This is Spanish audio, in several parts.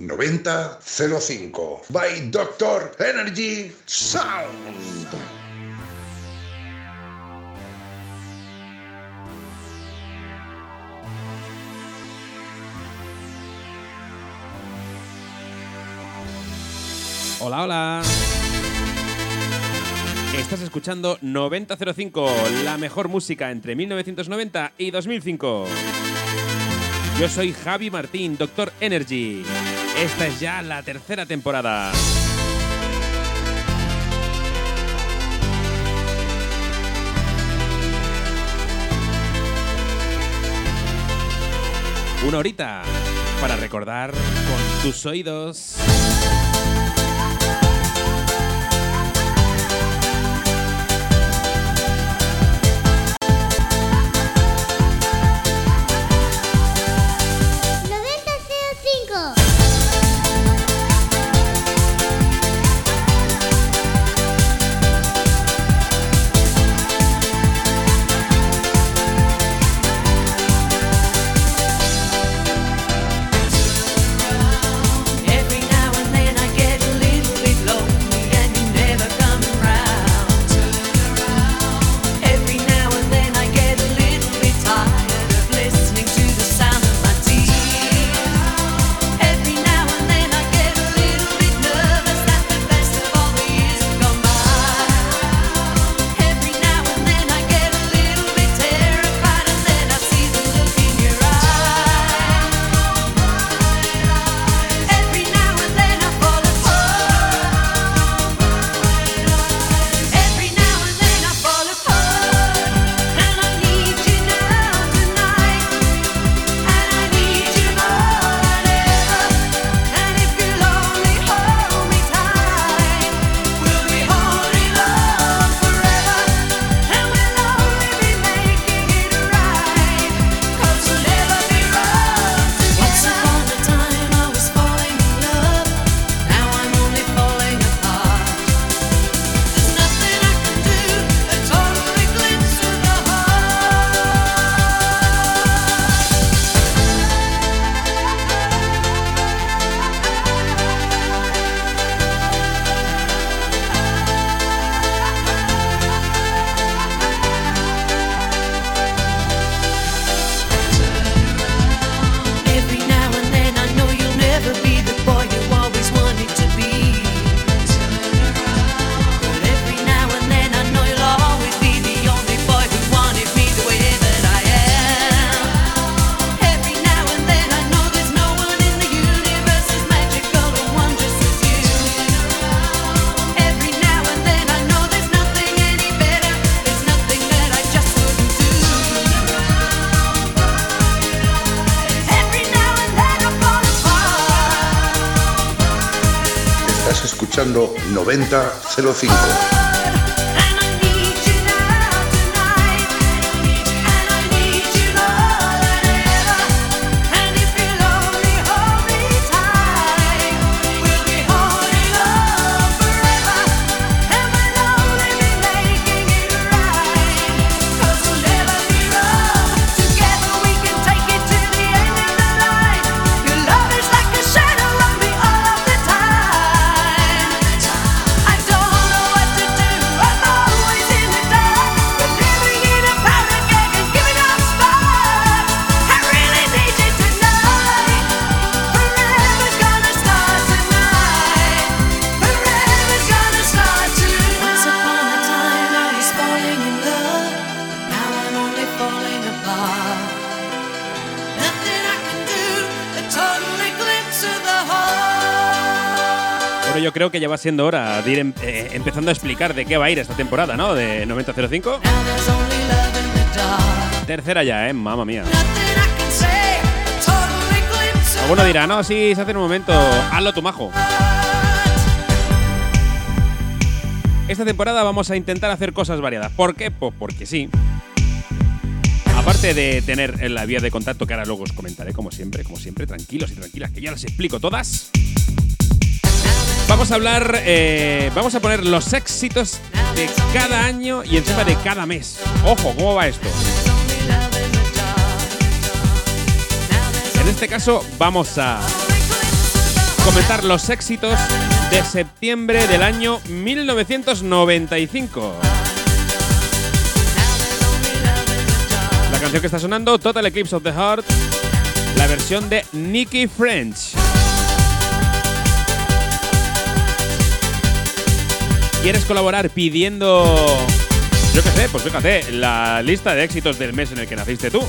9005 by Doctor Energy Sound. Hola, hola. Estás escuchando 9005, la mejor música entre 1990 y 2005. Yo soy Javi Martín, Doctor Energy. Esta es ya la tercera temporada. Una horita para recordar con tus oídos. 9005. Creo que ya va siendo hora de ir em, eh, empezando a explicar de qué va a ir esta temporada, ¿no? De 9005. Tercera ya, ¿eh? Mamma mía. Alguno dirá, no, sí, se hace un momento. Hazlo tu majo. Esta temporada vamos a intentar hacer cosas variadas. ¿Por qué? Pues porque sí. Aparte de tener la vía de contacto que ahora luego os comentaré, como siempre, como siempre, tranquilos y tranquilas, que ya las explico todas. Vamos a hablar, eh, vamos a poner los éxitos de cada año y encima de cada mes. Ojo, ¿cómo va esto? En este caso vamos a comentar los éxitos de septiembre del año 1995. La canción que está sonando, Total Eclipse of the Heart, la versión de Nicky French. ¿Quieres colaborar pidiendo, yo qué sé, pues fíjate, la lista de éxitos del mes en el que naciste tú?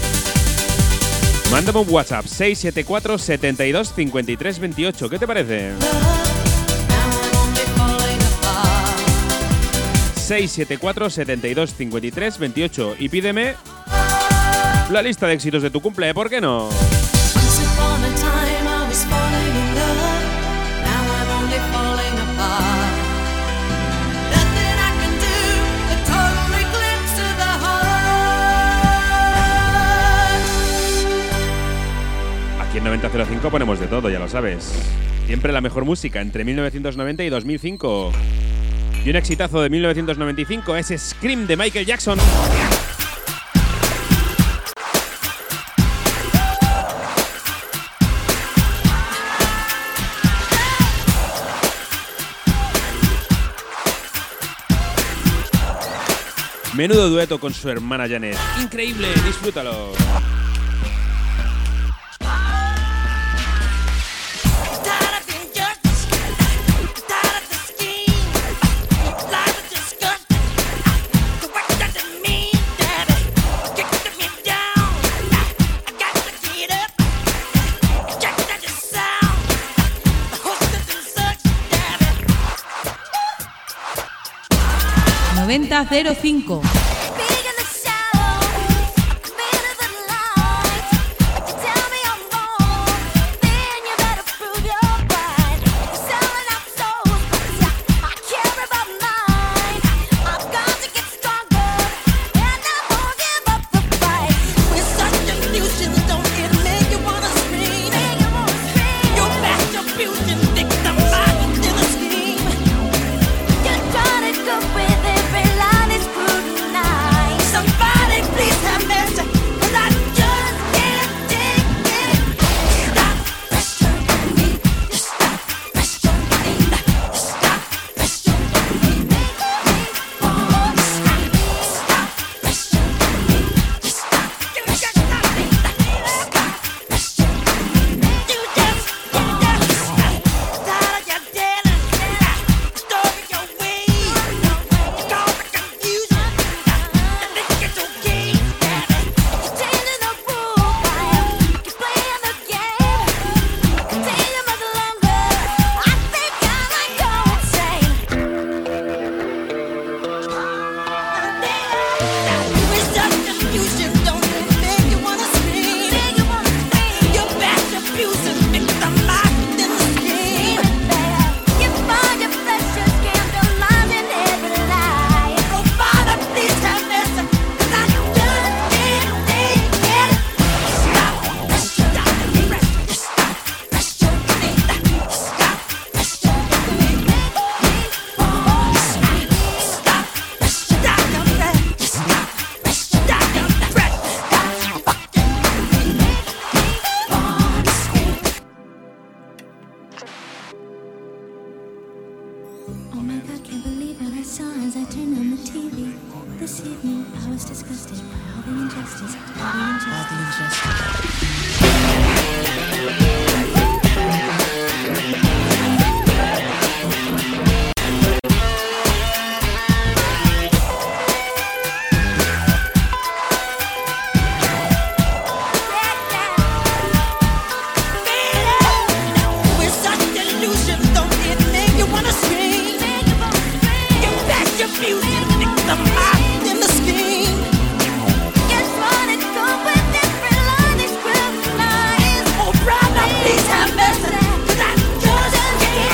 Mándame un WhatsApp 674 72 53 28. ¿Qué te parece? 674 72 53 28 y pídeme la lista de éxitos de tu cumple, ¿por qué no? Aquí en 9005 ponemos de todo, ya lo sabes. Siempre la mejor música entre 1990 y 2005. Y un exitazo de 1995 es Scream de Michael Jackson. Menudo dueto con su hermana Janet. Increíble, disfrútalo. 9005.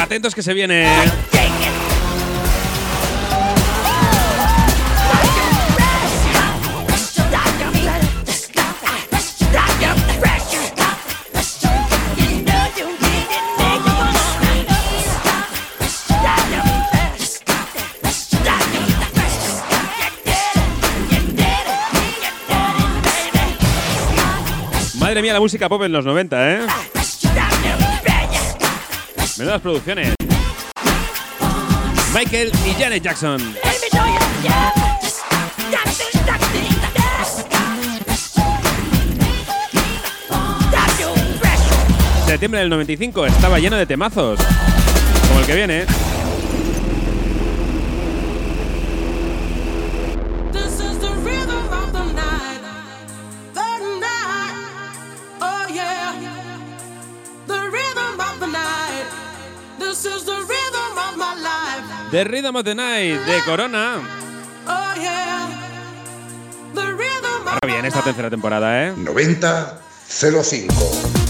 Atentos que se viene. Madre mía, la música pop en los 90, ¿eh? Menudas producciones. Michael y Janet Jackson. Septiembre del 95 estaba lleno de temazos. Como el que viene. The Rhythm of the Night de Corona. Oh yeah. The rhythm of Ahora bien, esta tercera temporada, ¿eh? 90 05.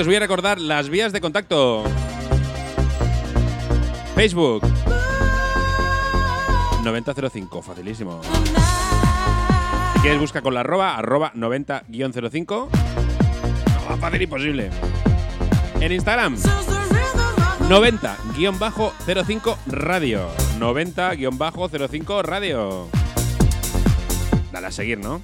Venga, os voy a recordar las vías de contacto. Facebook 9005, facilísimo. Si quieres busca con la arroba, arroba 90-05. No, fácil imposible. En Instagram, This is the rhythm of the 90-05 radio. 90-05 radio. Dale a seguir, ¿no?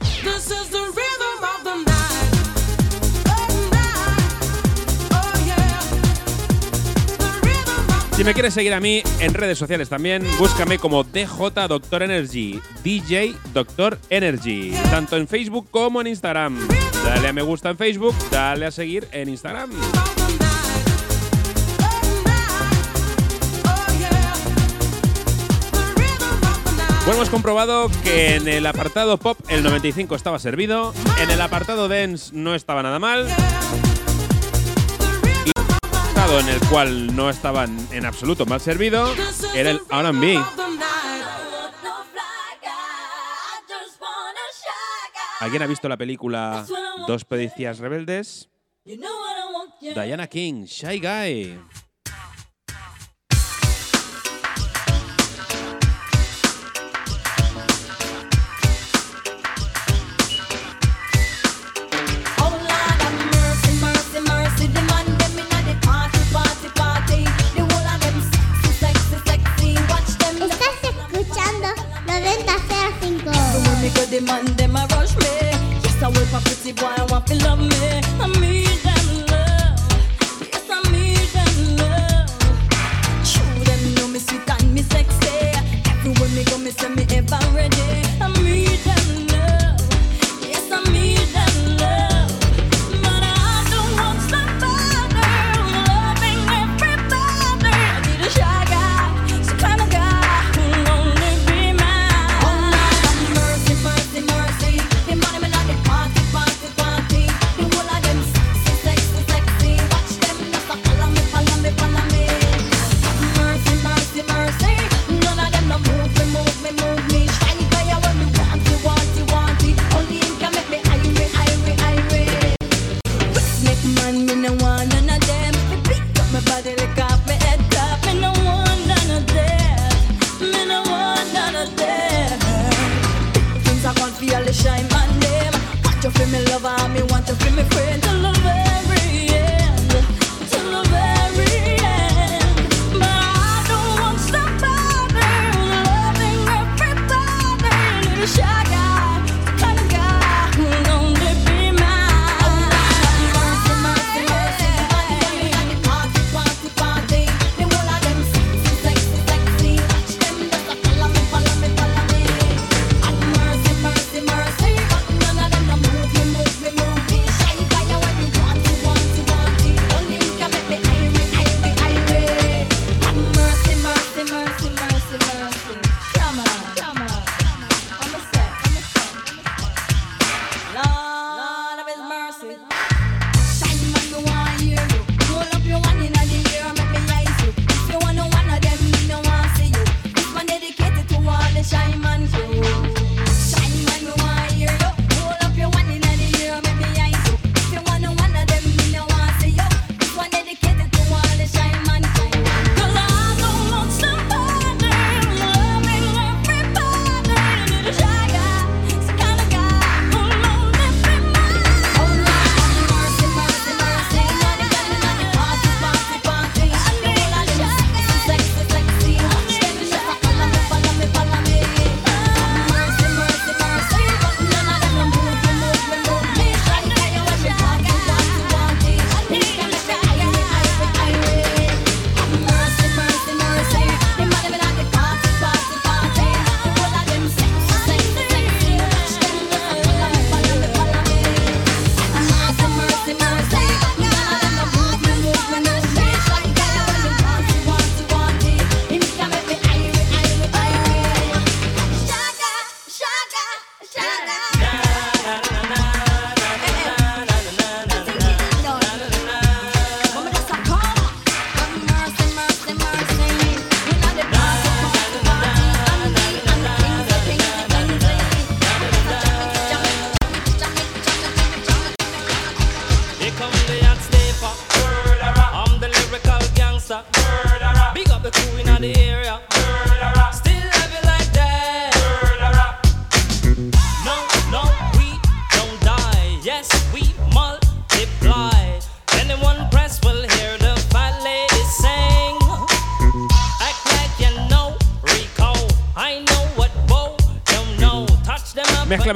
Si me quieres seguir a mí en redes sociales también, búscame como DJ Doctor Energy, DJ Doctor Energy, tanto en Facebook como en Instagram. Dale a me gusta en Facebook, dale a seguir en Instagram. Bueno, hemos comprobado que en el apartado pop el 95 estaba servido, en el apartado dance no estaba nada mal, en el cual no estaban en absoluto mal servido era el R&B. ¿Alguien ha visto la película Dos Pedicias Rebeldes? Diana King, Shy Guy.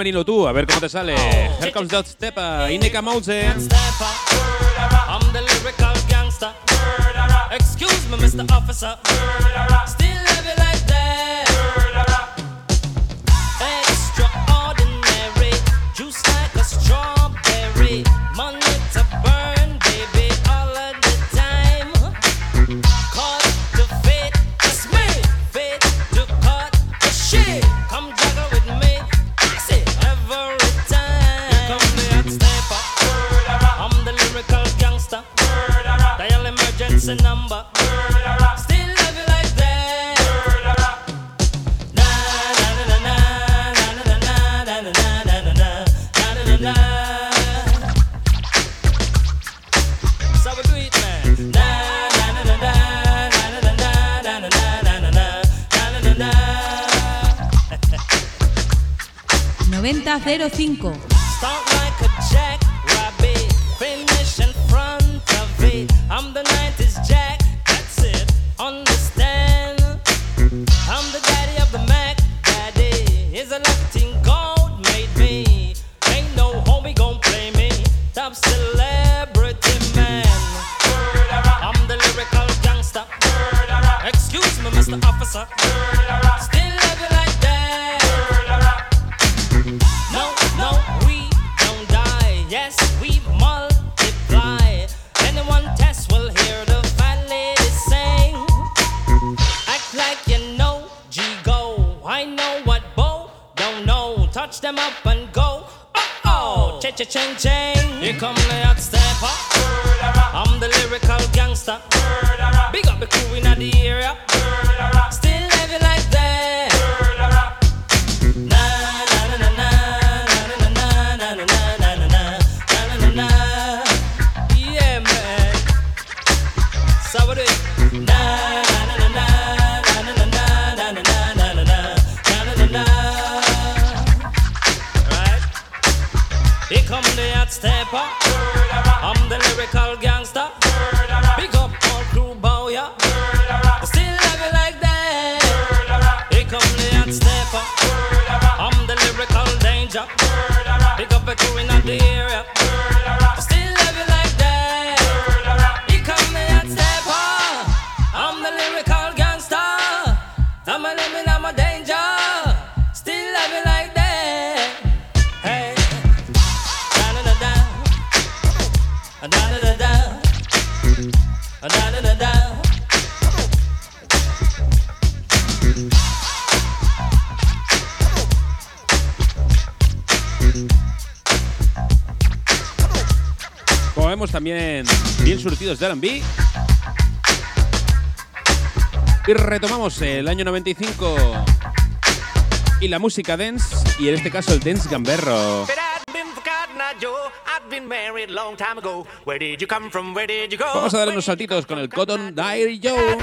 femenino tú, a ver cómo te sale. Here comes that Stepa, Indica Mouse. Excuse me, Mr. Officer. Still 005. them up and go. Oh oh, cha cha cha cha. Here come the hot stepper. I'm the lyrical gangster. Big up the crew in the area. surtidos de R&B. Y retomamos el año 95 y la música dance, y en este caso el dance gamberro. Vamos a dar unos saltitos con el Cotton Diary Joe.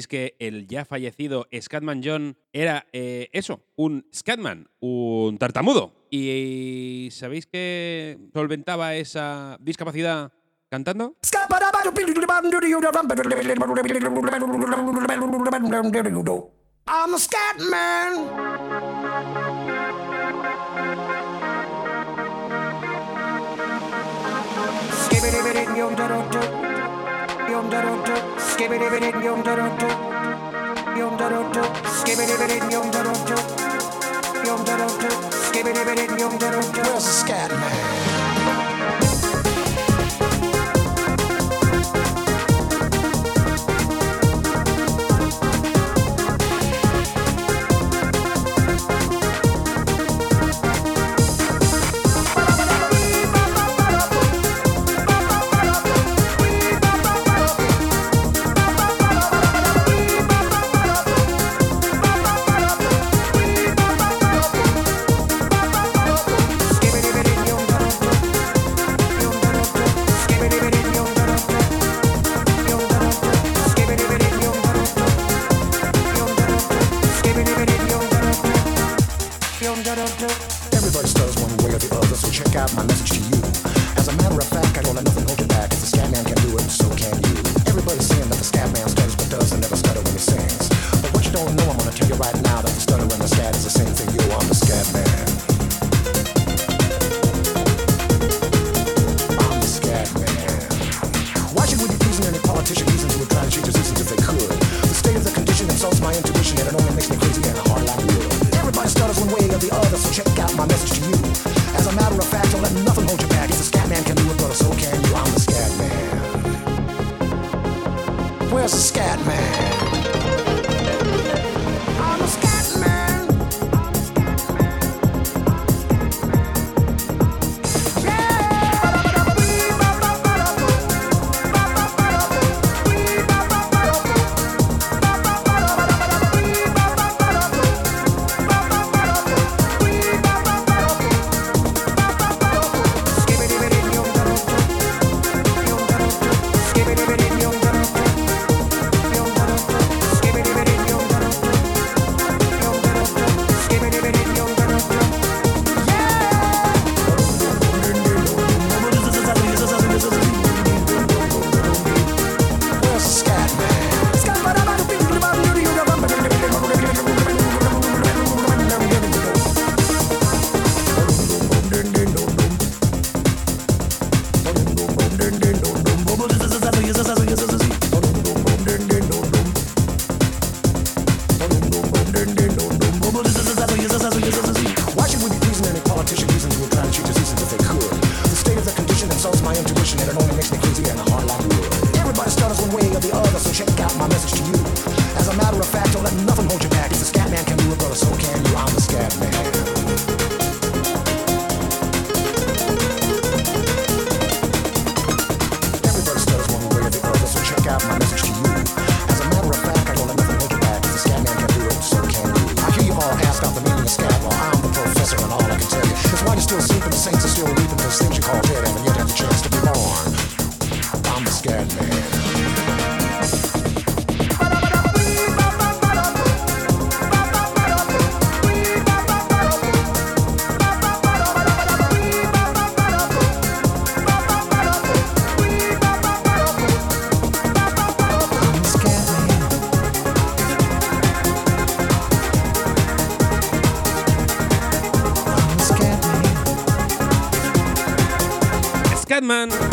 Sabéis que el ya fallecido Scatman John era eh, eso, un Scatman, un tartamudo. Y sabéis que solventaba esa discapacidad cantando. I'm Scatman. yum da dum dum, skip it it yum da dum dum, yum da dum dum, skip it it yum da dum dum, yum da dum dum, skip it it yum da dum dum. Where's the scat man?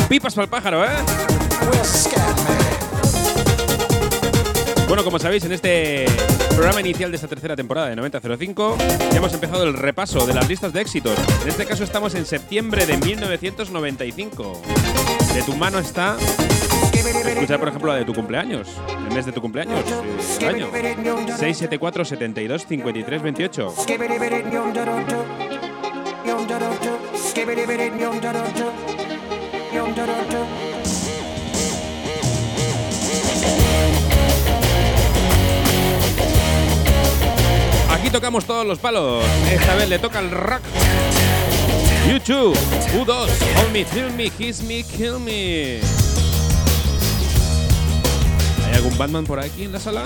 Pipas para el pájaro, ¿eh? Bueno, como sabéis, en este programa inicial de esta tercera temporada de 9005 ya hemos empezado el repaso de las listas de éxitos. En este caso estamos en septiembre de 1995. De tu mano está escuchar, por ejemplo, la de tu cumpleaños, el mes de tu cumpleaños, eh, año. 674 72 53 28. Aquí tocamos todos los palos. Esta vez le toca el rock. YouTube, U2, Hold Me, Feel Me, Kiss Me, Kill Me. ¿Hay algún Batman por aquí en la sala?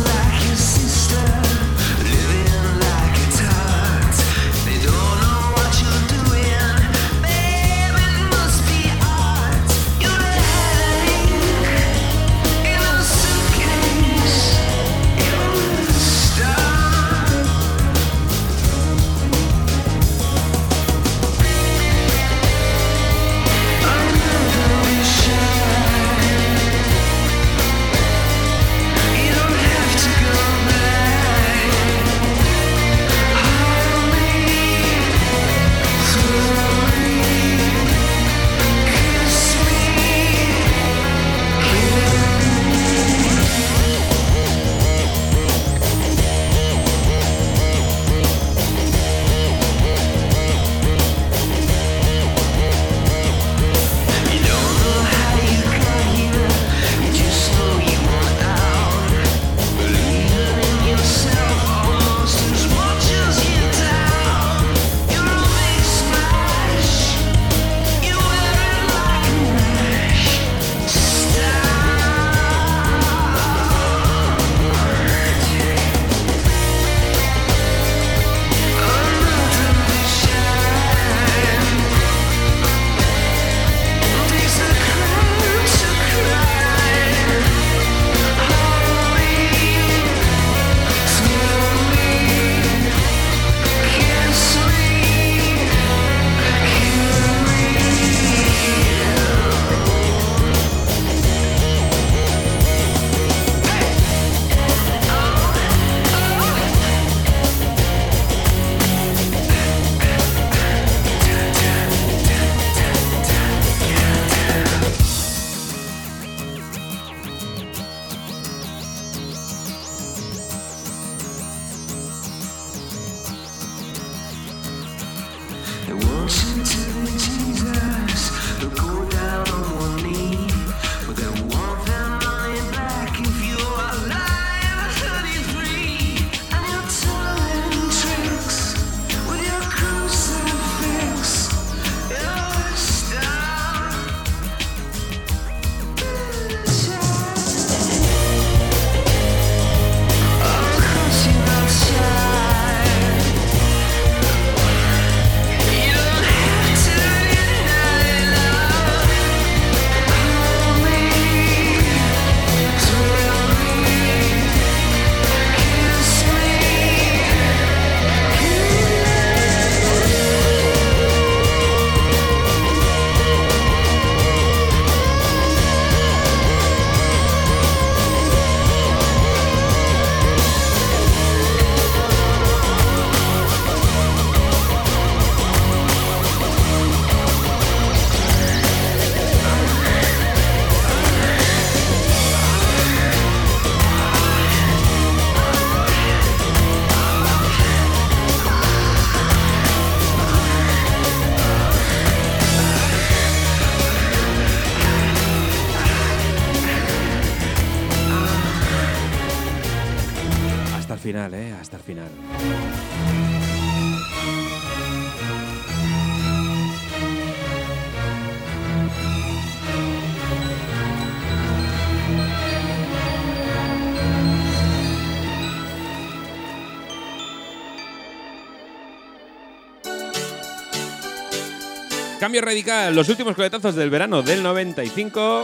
Cambio radical, los últimos coletazos del verano del 95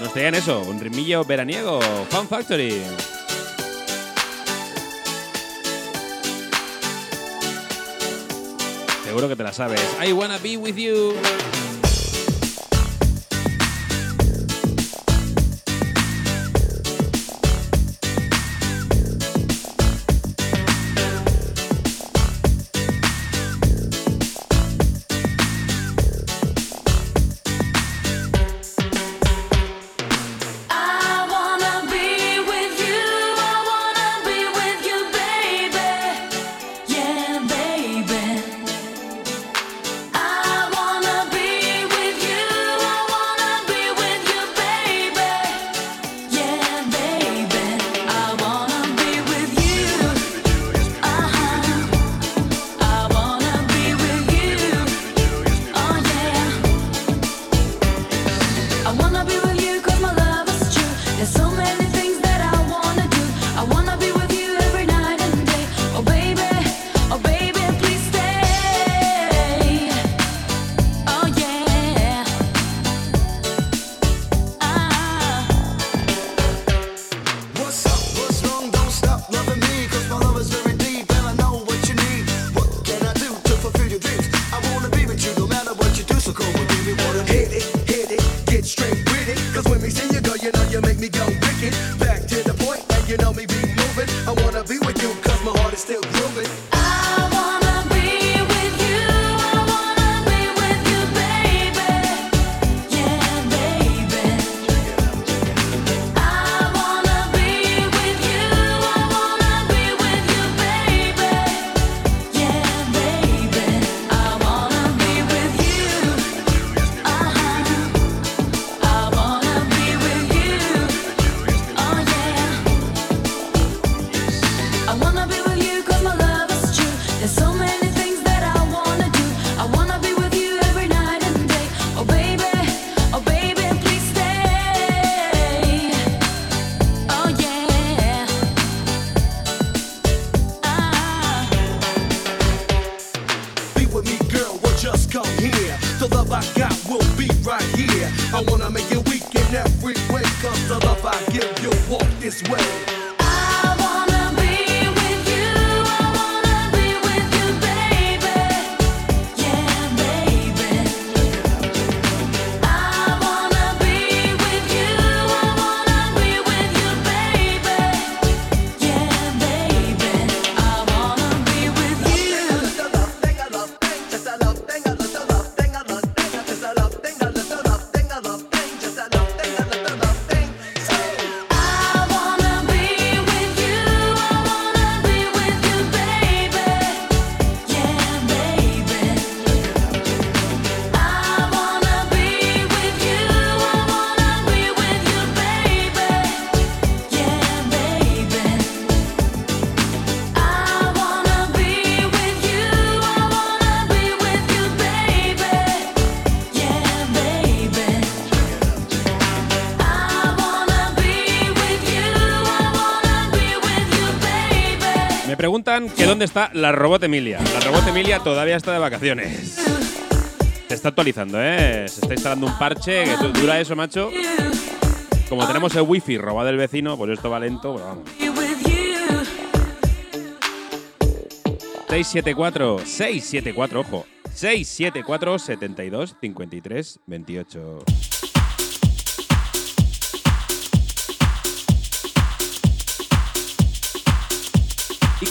nos traían eso, un rimillo veraniego, Fun Factory. Seguro que te la sabes. I wanna be with you. que dónde está la robot Emilia. La robot Emilia todavía está de vacaciones. Se está actualizando, ¿eh? Se está instalando un parche que dura eso, macho. Como tenemos el wifi robado del vecino, pues esto va lento, pero vamos. 674, 674, ojo. 674 72 53 28.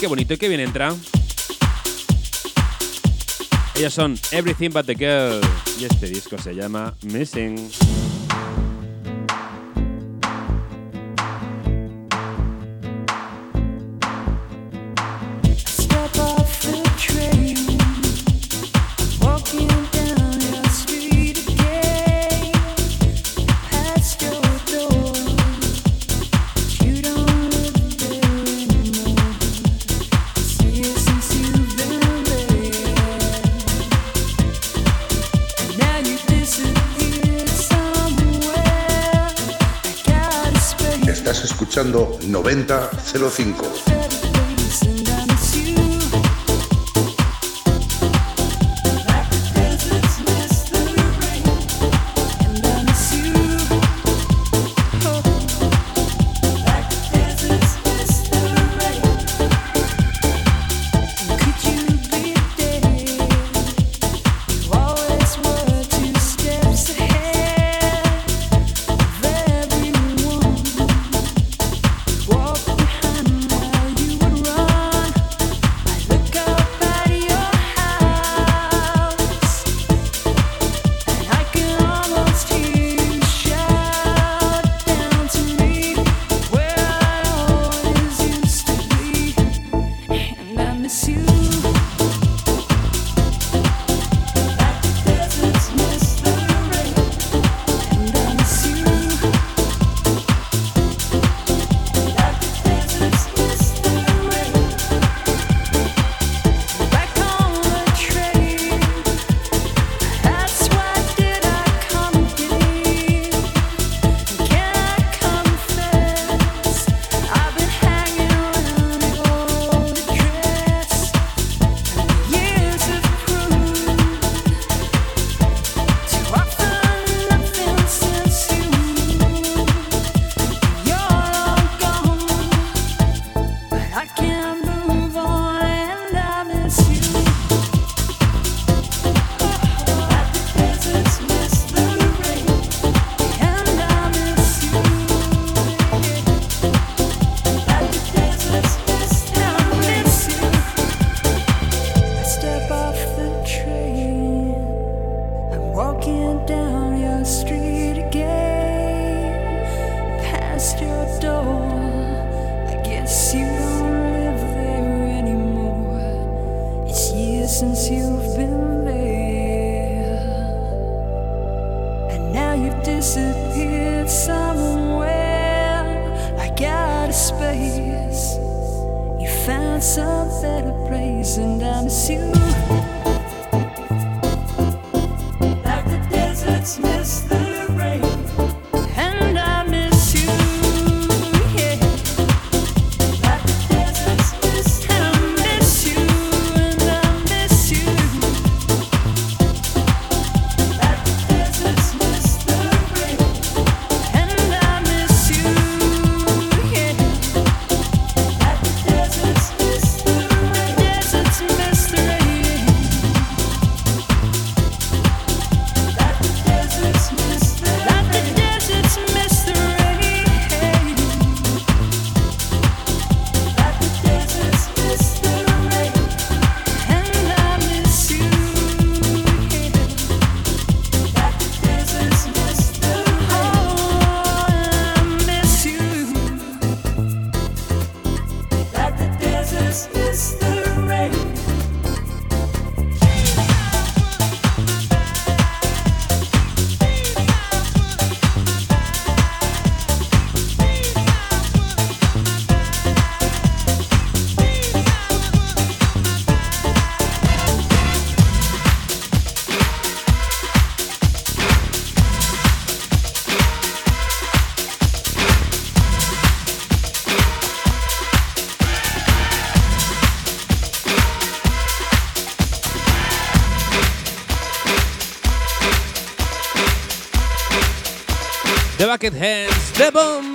Qué bonito y qué bien entra. Ellos son Everything But The Girl y este disco se llama Missing. Rosendo 9005. Bucketheads, the bomb.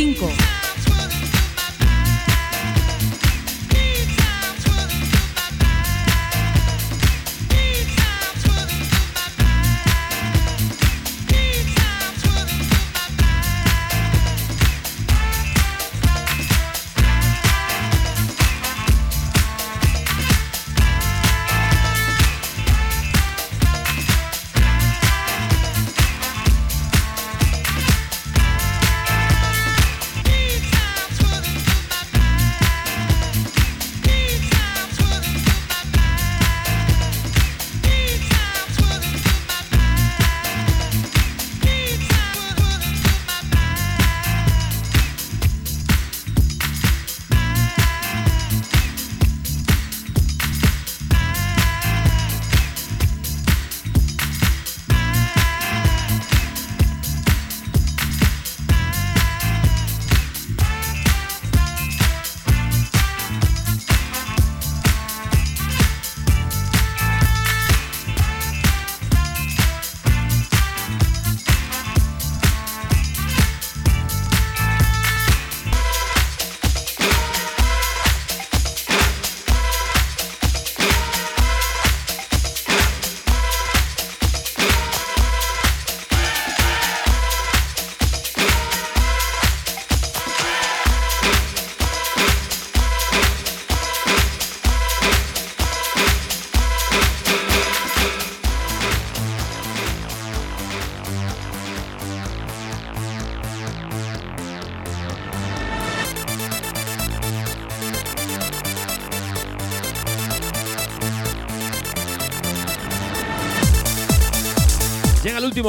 5.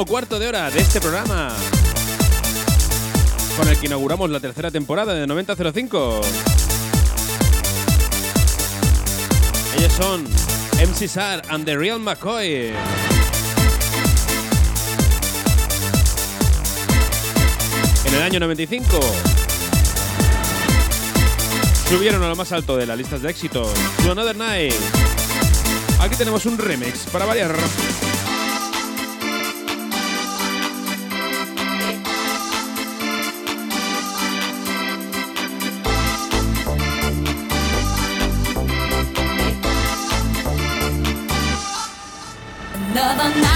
Cuarto de hora de este programa. Con el que inauguramos la tercera temporada de 9005. Ellos son MC Sar and the Real McCoy. En el año 95 subieron a lo más alto de las listas de éxitos To Another Night. Aquí tenemos un remix para variar. Another night,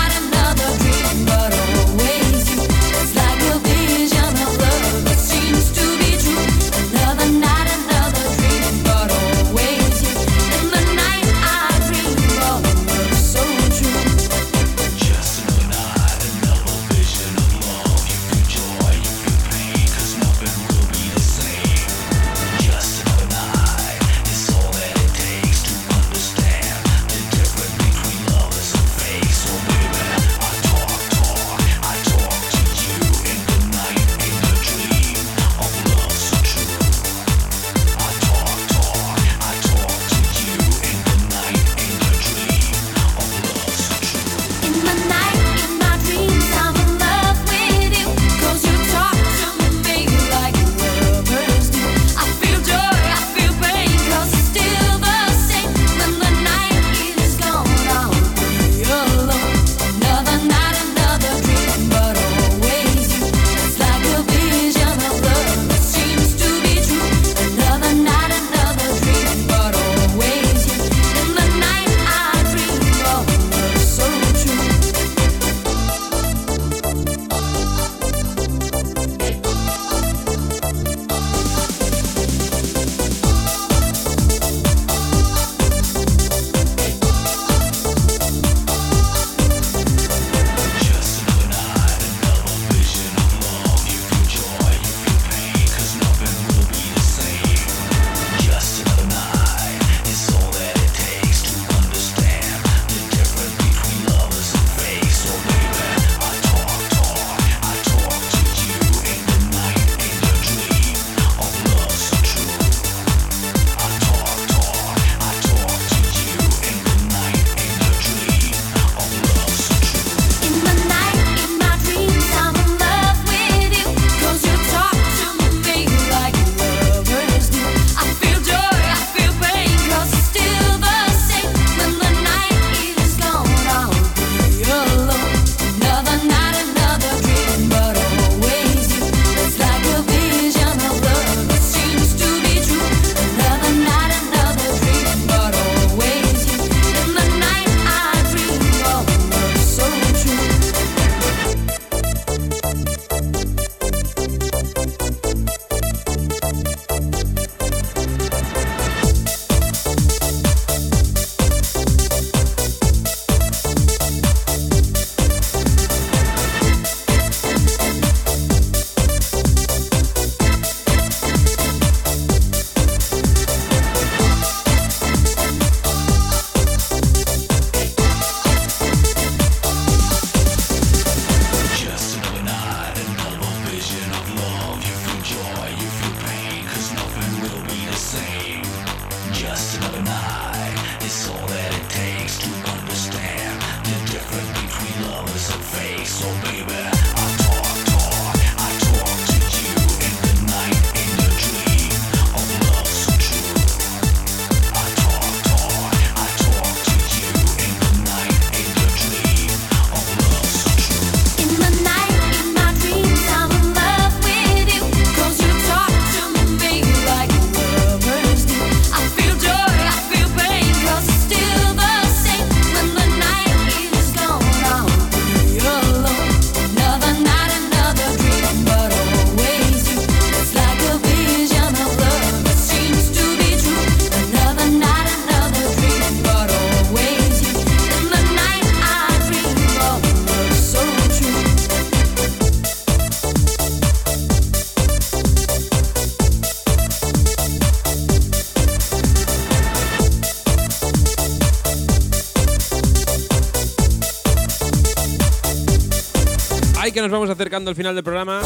vamos acercando al final del programa.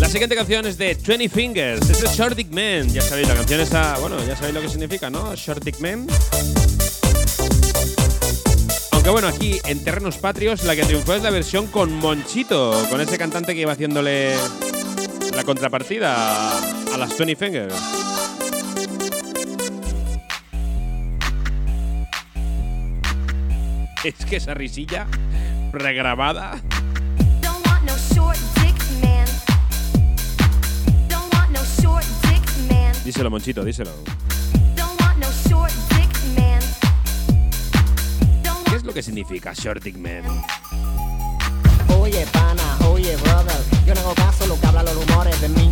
La siguiente canción es de 20 Fingers, es de Short Dick Man. Ya sabéis, la canción esa, bueno, ya sabéis lo que significa, ¿no? Short Dick Man. Aunque bueno, aquí en terrenos patrios la que triunfó es la versión con Monchito, con ese cantante que iba haciéndole la contrapartida a las 20 Fingers. Es que esa risilla regrabada. Don't want no short dick man. Don't want no short dick man. Díselo, Monchito, díselo. Don't want no short dick man. ¿Qué es lo que significa Short Dick Man? Oye, pana, oye, brother. Yo no hago caso lo que hablan los rumores de mí.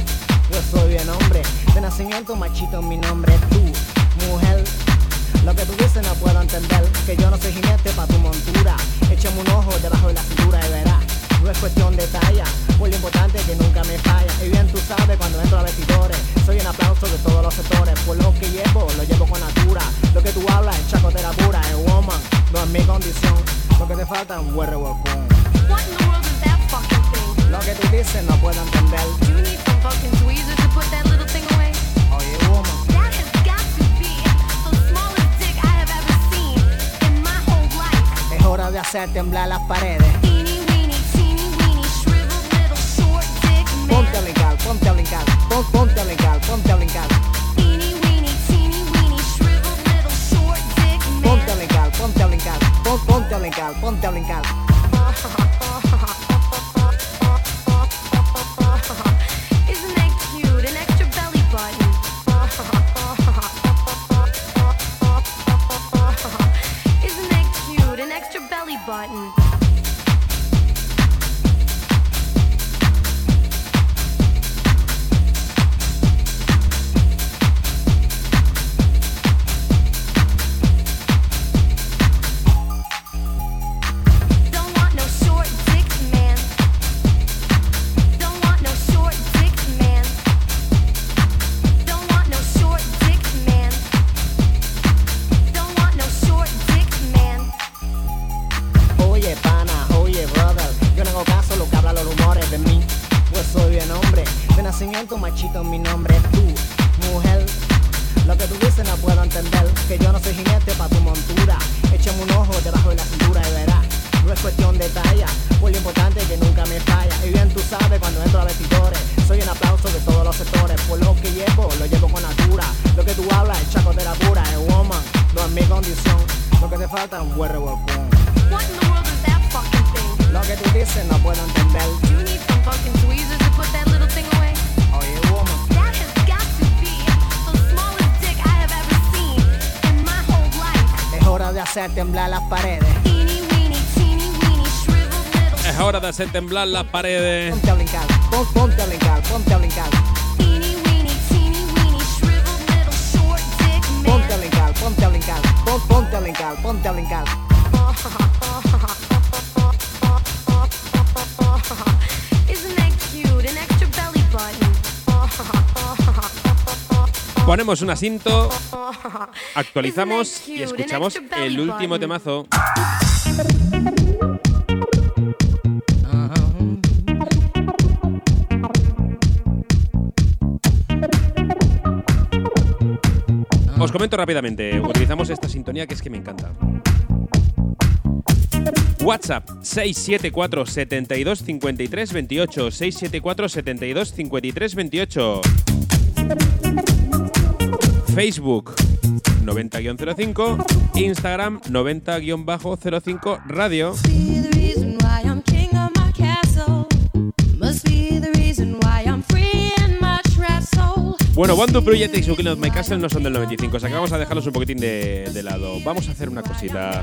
Yo soy bien hombre, de nacimiento machito mi nombre. Tú, mujer, lo que tú dices no puedo entender. Que yo no soy jinete pa' tu montura. Échame un ojo debajo de la cintura y verás. No es cuestión de talla, lo importante que nunca me falla. Y bien tú sabes cuando entro a vestidores, soy un aplauso de todos los sectores. Por lo que llevo, lo llevo con natura. Lo que tú hablas es chacotera pura, es woman, no es mi condición. Lo que te falta es un huerre huercón. What in the world is that fucking thing? Lo que tú dices no puedo entender. You need some fucking tweezers to put that little thing away. Oye, woman. Hora de hacer temblar las paredes. Ponte a brincar, ponte a brincar, pon- ponte a brincar, ponte a brincar. Ponte a brincar, ponte a brincar, pon- ponte a brincar, ponte a brincar. Hacer temblar las paredes. Es hora de hacer temblar las paredes. Ponte a brincar, pon- ponte a brincar, ponte a brincar. Ponte a brincar, ponte a brincar, pon- ponte a brincar, ponte a brincar. Isn't that cute? An extra belly button. Ponemos un asinto, actualizamos y escuchamos el último temazo. Os comento rápidamente, utilizamos esta sintonía que es que me encanta. WhatsApp 674 72 53 28 674 72 53 28 Facebook 90-05 Instagram 90-05 Radio. Bueno, One Do Project y Su of My Castle no son del 95, o sea que vamos a dejarlos un poquitín de, de lado. Vamos a hacer una cosita.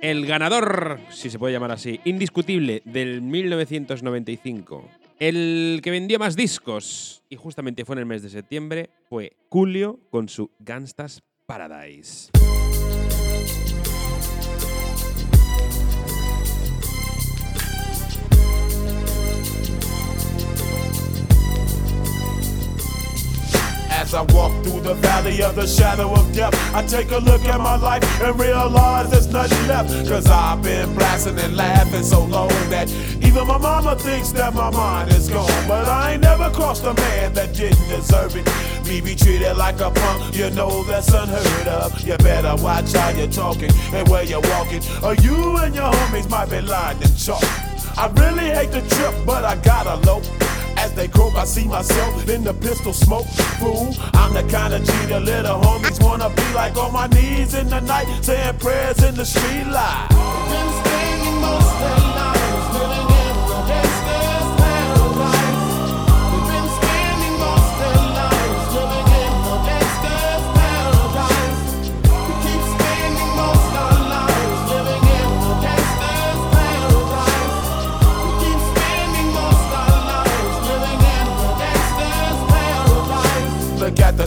El ganador, si se puede llamar así, indiscutible del 1995, el que vendió más discos, y justamente fue en el mes de septiembre, fue Julio con su Gangstas Paradise. As I walk through the valley of the shadow of death, I take a look at my life and realize there's nothing left. Cause I've been blasting and laughing so long that even my mama thinks that my mind is gone. But I ain't never crossed a man that didn't deserve it. Me be treated like a punk, you know that's unheard of. You better watch how you're talking and where you're walking, or you and your homies might be lying in chalk. I really hate the trip, but I gotta low. As they croak, I see myself in the pistol smoke. Fool, I'm the kind of G little homies wanna be like on my knees in the night, saying prayers in the street light.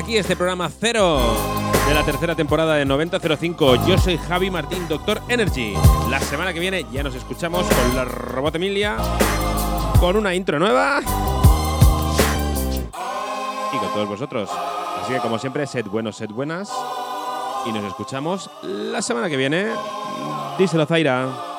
Aquí este programa cero de la tercera temporada de 9005. Yo soy Javi Martín, Doctor Energy. La semana que viene ya nos escuchamos con la Robot Emilia, con una intro nueva y con todos vosotros. Así que como siempre, sed buenos, sed buenas y nos escuchamos la semana que viene. Díselo, Zaira.